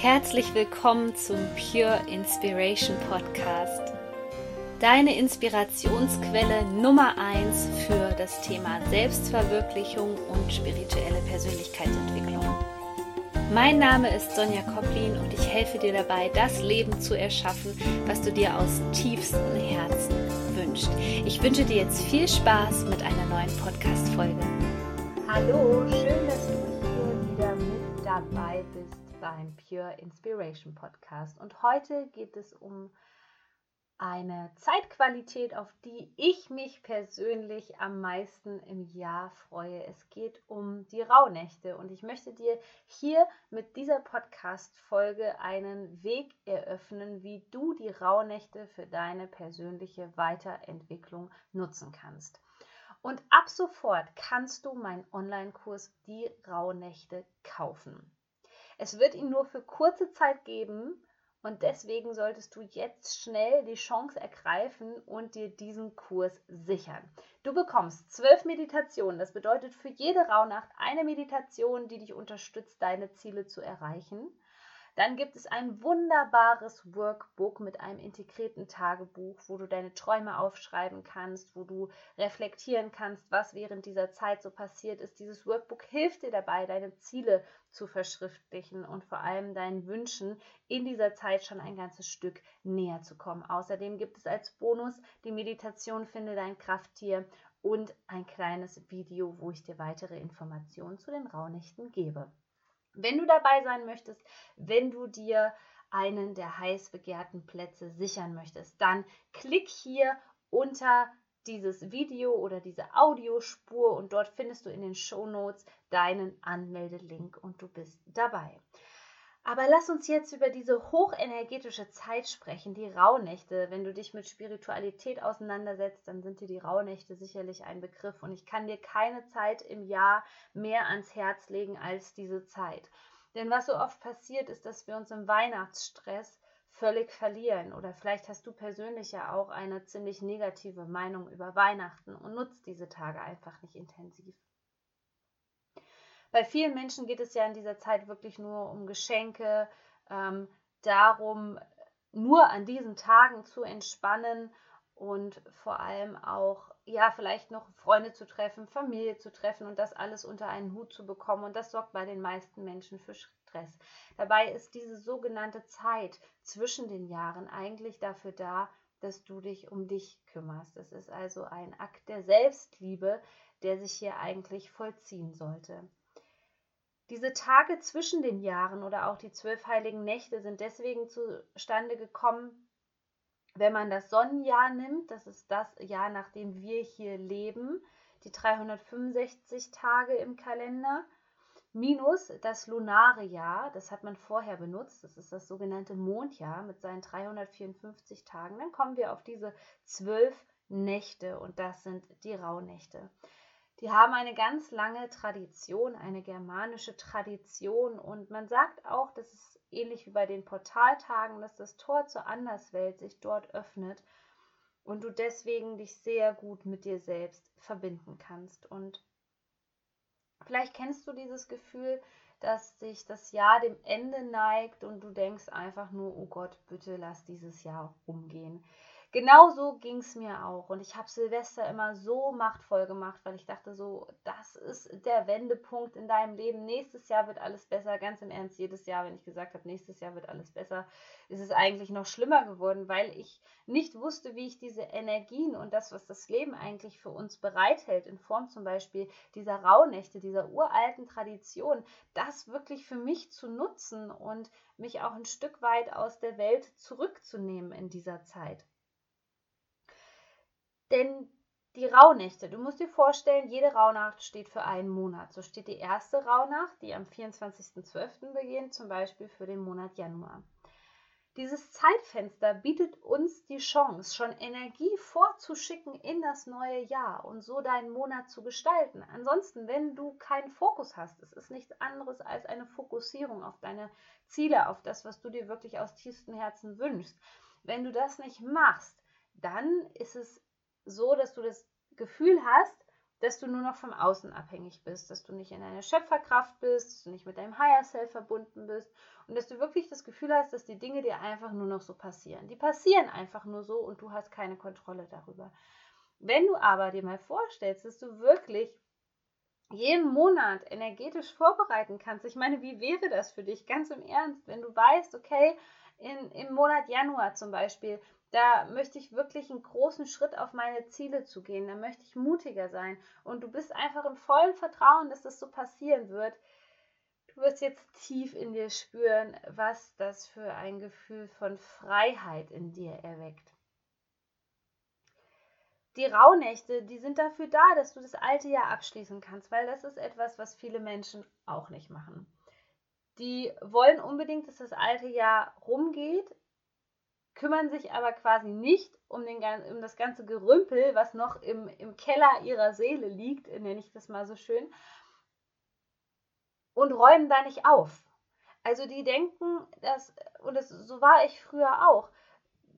Herzlich willkommen zum Pure Inspiration Podcast. Deine Inspirationsquelle Nummer 1 für das Thema Selbstverwirklichung und spirituelle Persönlichkeitsentwicklung. Mein Name ist Sonja Koplin und ich helfe dir dabei, das Leben zu erschaffen, was du dir aus tiefstem Herzen wünschst. Ich wünsche dir jetzt viel Spaß mit einer neuen Podcast-Folge. Hallo, schön, dass du hier wieder mit dabei bist beim Pure Inspiration Podcast. Und heute geht es um eine Zeitqualität, auf die ich mich persönlich am meisten im Jahr freue. Es geht um die Rauhnächte und ich möchte dir hier mit dieser Podcast-Folge einen Weg eröffnen, wie du die Rauhnächte für deine persönliche Weiterentwicklung nutzen kannst. Und ab sofort kannst du meinen Online-Kurs Die Rauhnächte kaufen. Es wird ihn nur für kurze Zeit geben und deswegen solltest du jetzt schnell die Chance ergreifen und dir diesen Kurs sichern. Du bekommst zwölf Meditationen. Das bedeutet für jede Rauhnacht eine Meditation, die dich unterstützt, deine Ziele zu erreichen. Dann gibt es ein wunderbares Workbook mit einem integrierten Tagebuch, wo du deine Träume aufschreiben kannst, wo du reflektieren kannst, was während dieser Zeit so passiert ist. Dieses Workbook hilft dir dabei, deine Ziele zu verschriftlichen und vor allem deinen Wünschen in dieser Zeit schon ein ganzes Stück näher zu kommen. Außerdem gibt es als Bonus die Meditation Finde dein Krafttier und ein kleines Video, wo ich dir weitere Informationen zu den Raunächten gebe. Wenn du dabei sein möchtest, wenn du dir einen der heiß begehrten Plätze sichern möchtest, dann klick hier unter dieses Video oder diese Audiospur und dort findest du in den Show Notes deinen Anmeldelink und du bist dabei. Aber lass uns jetzt über diese hochenergetische Zeit sprechen, die Rauhnächte. Wenn du dich mit Spiritualität auseinandersetzt, dann sind dir die Rauhnächte sicherlich ein Begriff. Und ich kann dir keine Zeit im Jahr mehr ans Herz legen als diese Zeit. Denn was so oft passiert, ist, dass wir uns im Weihnachtsstress völlig verlieren. Oder vielleicht hast du persönlich ja auch eine ziemlich negative Meinung über Weihnachten und nutzt diese Tage einfach nicht intensiv. Bei vielen Menschen geht es ja in dieser Zeit wirklich nur um Geschenke, ähm, darum, nur an diesen Tagen zu entspannen und vor allem auch, ja, vielleicht noch Freunde zu treffen, Familie zu treffen und das alles unter einen Hut zu bekommen. Und das sorgt bei den meisten Menschen für Stress. Dabei ist diese sogenannte Zeit zwischen den Jahren eigentlich dafür da, dass du dich um dich kümmerst. Es ist also ein Akt der Selbstliebe, der sich hier eigentlich vollziehen sollte. Diese Tage zwischen den Jahren oder auch die zwölf heiligen Nächte sind deswegen zustande gekommen, wenn man das Sonnenjahr nimmt, das ist das Jahr, nach dem wir hier leben, die 365 Tage im Kalender, minus das lunare Jahr, das hat man vorher benutzt, das ist das sogenannte Mondjahr mit seinen 354 Tagen, dann kommen wir auf diese zwölf Nächte und das sind die Rauhnächte. Die haben eine ganz lange Tradition, eine germanische Tradition und man sagt auch, dass es ähnlich wie bei den Portaltagen, dass das Tor zur Anderswelt sich dort öffnet und du deswegen dich sehr gut mit dir selbst verbinden kannst. Und vielleicht kennst du dieses Gefühl, dass sich das Jahr dem Ende neigt und du denkst einfach nur, oh Gott, bitte lass dieses Jahr umgehen. Genauso ging es mir auch. Und ich habe Silvester immer so machtvoll gemacht, weil ich dachte so, das ist der Wendepunkt in deinem Leben. Nächstes Jahr wird alles besser. Ganz im Ernst, jedes Jahr, wenn ich gesagt habe, nächstes Jahr wird alles besser, ist es eigentlich noch schlimmer geworden, weil ich nicht wusste, wie ich diese Energien und das, was das Leben eigentlich für uns bereithält, in Form zum Beispiel dieser Rauhnächte, dieser uralten Tradition, das wirklich für mich zu nutzen und mich auch ein Stück weit aus der Welt zurückzunehmen in dieser Zeit. Denn die Rauhnächte, du musst dir vorstellen, jede Rauhnacht steht für einen Monat. So steht die erste Rauhnacht, die am 24.12. beginnt, zum Beispiel für den Monat Januar. Dieses Zeitfenster bietet uns die Chance, schon Energie vorzuschicken in das neue Jahr und so deinen Monat zu gestalten. Ansonsten, wenn du keinen Fokus hast, es ist nichts anderes als eine Fokussierung auf deine Ziele, auf das, was du dir wirklich aus tiefstem Herzen wünschst. Wenn du das nicht machst, dann ist es so, dass du das Gefühl hast, dass du nur noch vom Außen abhängig bist, dass du nicht in deiner Schöpferkraft bist, dass du nicht mit deinem Higher Self verbunden bist und dass du wirklich das Gefühl hast, dass die Dinge dir einfach nur noch so passieren. Die passieren einfach nur so und du hast keine Kontrolle darüber. Wenn du aber dir mal vorstellst, dass du wirklich jeden Monat energetisch vorbereiten kannst, ich meine, wie wäre das für dich ganz im Ernst, wenn du weißt, okay, in, im Monat Januar zum Beispiel, da möchte ich wirklich einen großen Schritt auf meine Ziele zu gehen. Da möchte ich mutiger sein. Und du bist einfach im vollen Vertrauen, dass das so passieren wird. Du wirst jetzt tief in dir spüren, was das für ein Gefühl von Freiheit in dir erweckt. Die Rauhnächte, die sind dafür da, dass du das alte Jahr abschließen kannst, weil das ist etwas, was viele Menschen auch nicht machen. Die wollen unbedingt, dass das alte Jahr rumgeht, kümmern sich aber quasi nicht um, den, um das ganze Gerümpel, was noch im, im Keller ihrer Seele liegt, nenne ich das mal so schön, und räumen da nicht auf. Also die denken, dass, und das, so war ich früher auch,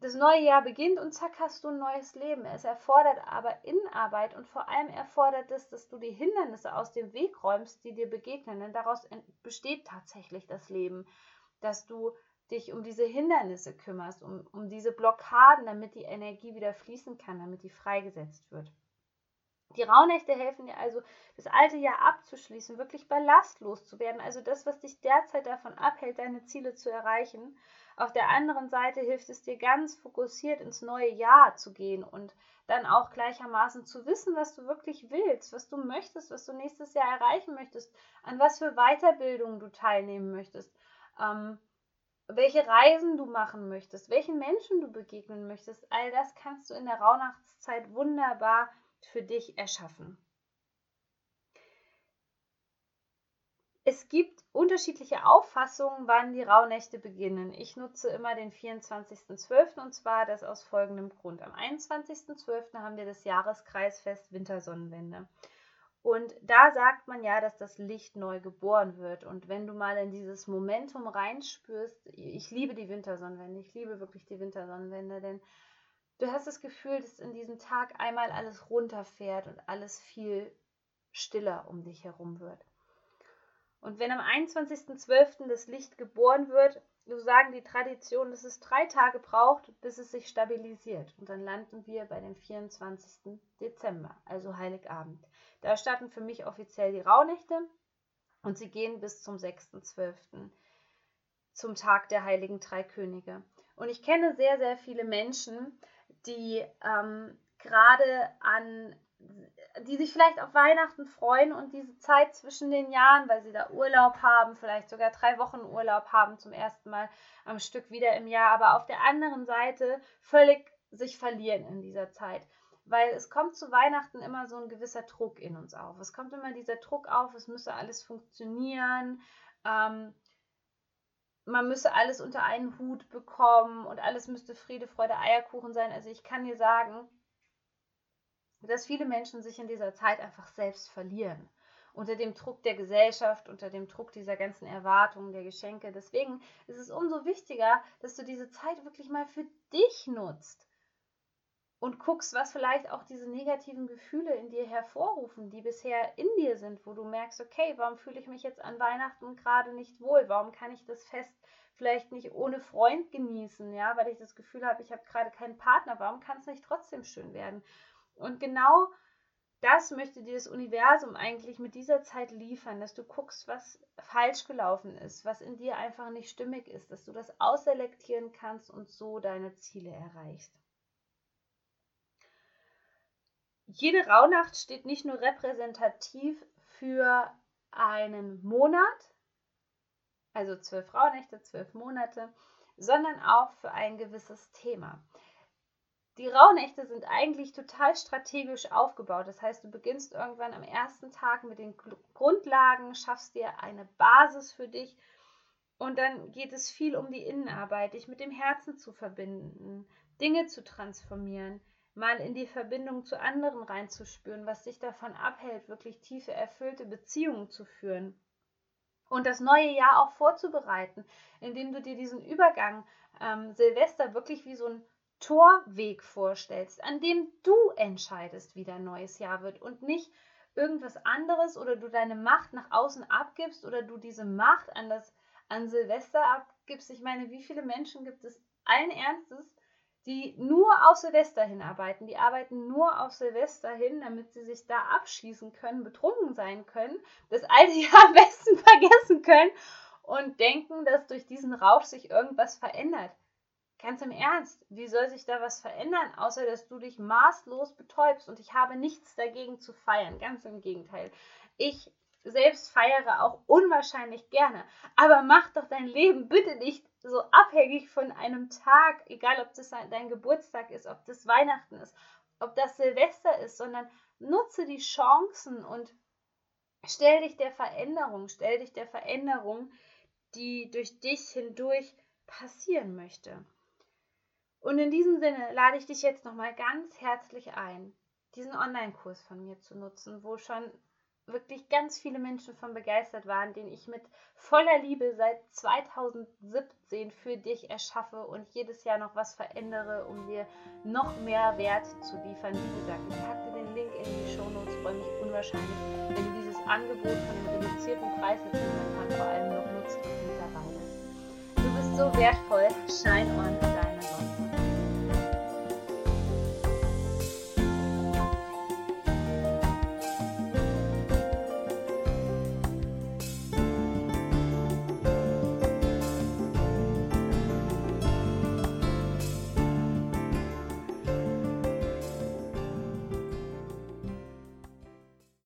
das neue Jahr beginnt und zack hast du ein neues Leben. Es erfordert aber Innenarbeit und vor allem erfordert es, dass du die Hindernisse aus dem Weg räumst, die dir begegnen. Denn daraus besteht tatsächlich das Leben, dass du dich um diese Hindernisse kümmerst, um, um diese Blockaden, damit die Energie wieder fließen kann, damit die freigesetzt wird. Die Rauhnächte helfen dir also, das alte Jahr abzuschließen, wirklich ballastlos zu werden, also das, was dich derzeit davon abhält, deine Ziele zu erreichen. Auf der anderen Seite hilft es dir ganz fokussiert ins neue Jahr zu gehen und dann auch gleichermaßen zu wissen, was du wirklich willst, was du möchtest, was du nächstes Jahr erreichen möchtest, an was für Weiterbildungen du teilnehmen möchtest. Ähm, welche Reisen du machen möchtest, welchen Menschen du begegnen möchtest, all das kannst du in der Rauhnachtszeit wunderbar für dich erschaffen. Es gibt unterschiedliche Auffassungen, wann die Rauhnächte beginnen. Ich nutze immer den 24.12. und zwar das aus folgendem Grund. Am 21.12. haben wir das Jahreskreisfest Wintersonnenwende. Und da sagt man ja, dass das Licht neu geboren wird. Und wenn du mal in dieses Momentum reinspürst, ich liebe die Wintersonnenwende, ich liebe wirklich die Wintersonnenwende, denn du hast das Gefühl, dass in diesem Tag einmal alles runterfährt und alles viel stiller um dich herum wird. Und wenn am 21.12. das Licht geboren wird, so sagen die Traditionen, dass es drei Tage braucht, bis es sich stabilisiert. Und dann landen wir bei dem 24. Dezember, also Heiligabend. Da starten für mich offiziell die Rauhnächte und sie gehen bis zum 6.12., zum Tag der Heiligen Drei Könige. Und ich kenne sehr, sehr viele Menschen, die ähm, gerade an die sich vielleicht auf Weihnachten freuen und diese Zeit zwischen den Jahren, weil sie da Urlaub haben, vielleicht sogar drei Wochen Urlaub haben zum ersten Mal am Stück wieder im Jahr, aber auf der anderen Seite völlig sich verlieren in dieser Zeit weil es kommt zu Weihnachten immer so ein gewisser Druck in uns auf. Es kommt immer dieser Druck auf, es müsse alles funktionieren, ähm, man müsse alles unter einen Hut bekommen und alles müsste Friede, Freude, Eierkuchen sein. Also ich kann dir sagen, dass viele Menschen sich in dieser Zeit einfach selbst verlieren. Unter dem Druck der Gesellschaft, unter dem Druck dieser ganzen Erwartungen, der Geschenke. Deswegen ist es umso wichtiger, dass du diese Zeit wirklich mal für dich nutzt und guckst, was vielleicht auch diese negativen Gefühle in dir hervorrufen, die bisher in dir sind, wo du merkst, okay, warum fühle ich mich jetzt an Weihnachten gerade nicht wohl? Warum kann ich das Fest vielleicht nicht ohne Freund genießen? Ja, weil ich das Gefühl habe, ich habe gerade keinen Partner. Warum kann es nicht trotzdem schön werden? Und genau das möchte dir das Universum eigentlich mit dieser Zeit liefern, dass du guckst, was falsch gelaufen ist, was in dir einfach nicht stimmig ist, dass du das ausselektieren kannst und so deine Ziele erreichst. jede Rauhnacht steht nicht nur repräsentativ für einen Monat, also zwölf Rauhnächte, zwölf Monate, sondern auch für ein gewisses Thema. Die Rauhnächte sind eigentlich total strategisch aufgebaut. Das heißt, du beginnst irgendwann am ersten Tag mit den Grundlagen, schaffst dir eine Basis für dich und dann geht es viel um die Innenarbeit, dich mit dem Herzen zu verbinden, Dinge zu transformieren, mal in die Verbindung zu anderen reinzuspüren, was dich davon abhält, wirklich tiefe, erfüllte Beziehungen zu führen. Und das neue Jahr auch vorzubereiten, indem du dir diesen Übergang ähm, Silvester wirklich wie so ein Torweg vorstellst, an dem du entscheidest, wie dein neues Jahr wird und nicht irgendwas anderes oder du deine Macht nach außen abgibst oder du diese Macht an das an Silvester abgibst. Ich meine, wie viele Menschen gibt es allen Ernstes, die nur auf Silvester hinarbeiten. Die arbeiten nur auf Silvester hin, damit sie sich da abschießen können, betrunken sein können, das alte Jahr am besten vergessen können und denken, dass durch diesen Rausch sich irgendwas verändert. Ganz im Ernst, wie soll sich da was verändern, außer dass du dich maßlos betäubst? Und ich habe nichts dagegen zu feiern, ganz im Gegenteil. Ich selbst feiere auch unwahrscheinlich gerne. Aber mach doch dein Leben bitte nicht so abhängig von einem Tag, egal ob das dein Geburtstag ist, ob das Weihnachten ist, ob das Silvester ist, sondern nutze die Chancen und stell dich der Veränderung, stell dich der Veränderung, die durch dich hindurch passieren möchte. Und in diesem Sinne lade ich dich jetzt nochmal ganz herzlich ein, diesen Online-Kurs von mir zu nutzen, wo schon wirklich ganz viele Menschen von begeistert waren, den ich mit voller Liebe seit 2017 für dich erschaffe und jedes Jahr noch was verändere, um dir noch mehr Wert zu liefern. Wie gesagt, ich packe den Link in die Shownotes, freue mich unwahrscheinlich, wenn du dieses Angebot von dem reduzierten Preis jetzt momentan vor allem noch nutzt und mit dabei bist. Du bist so wertvoll. Shine on.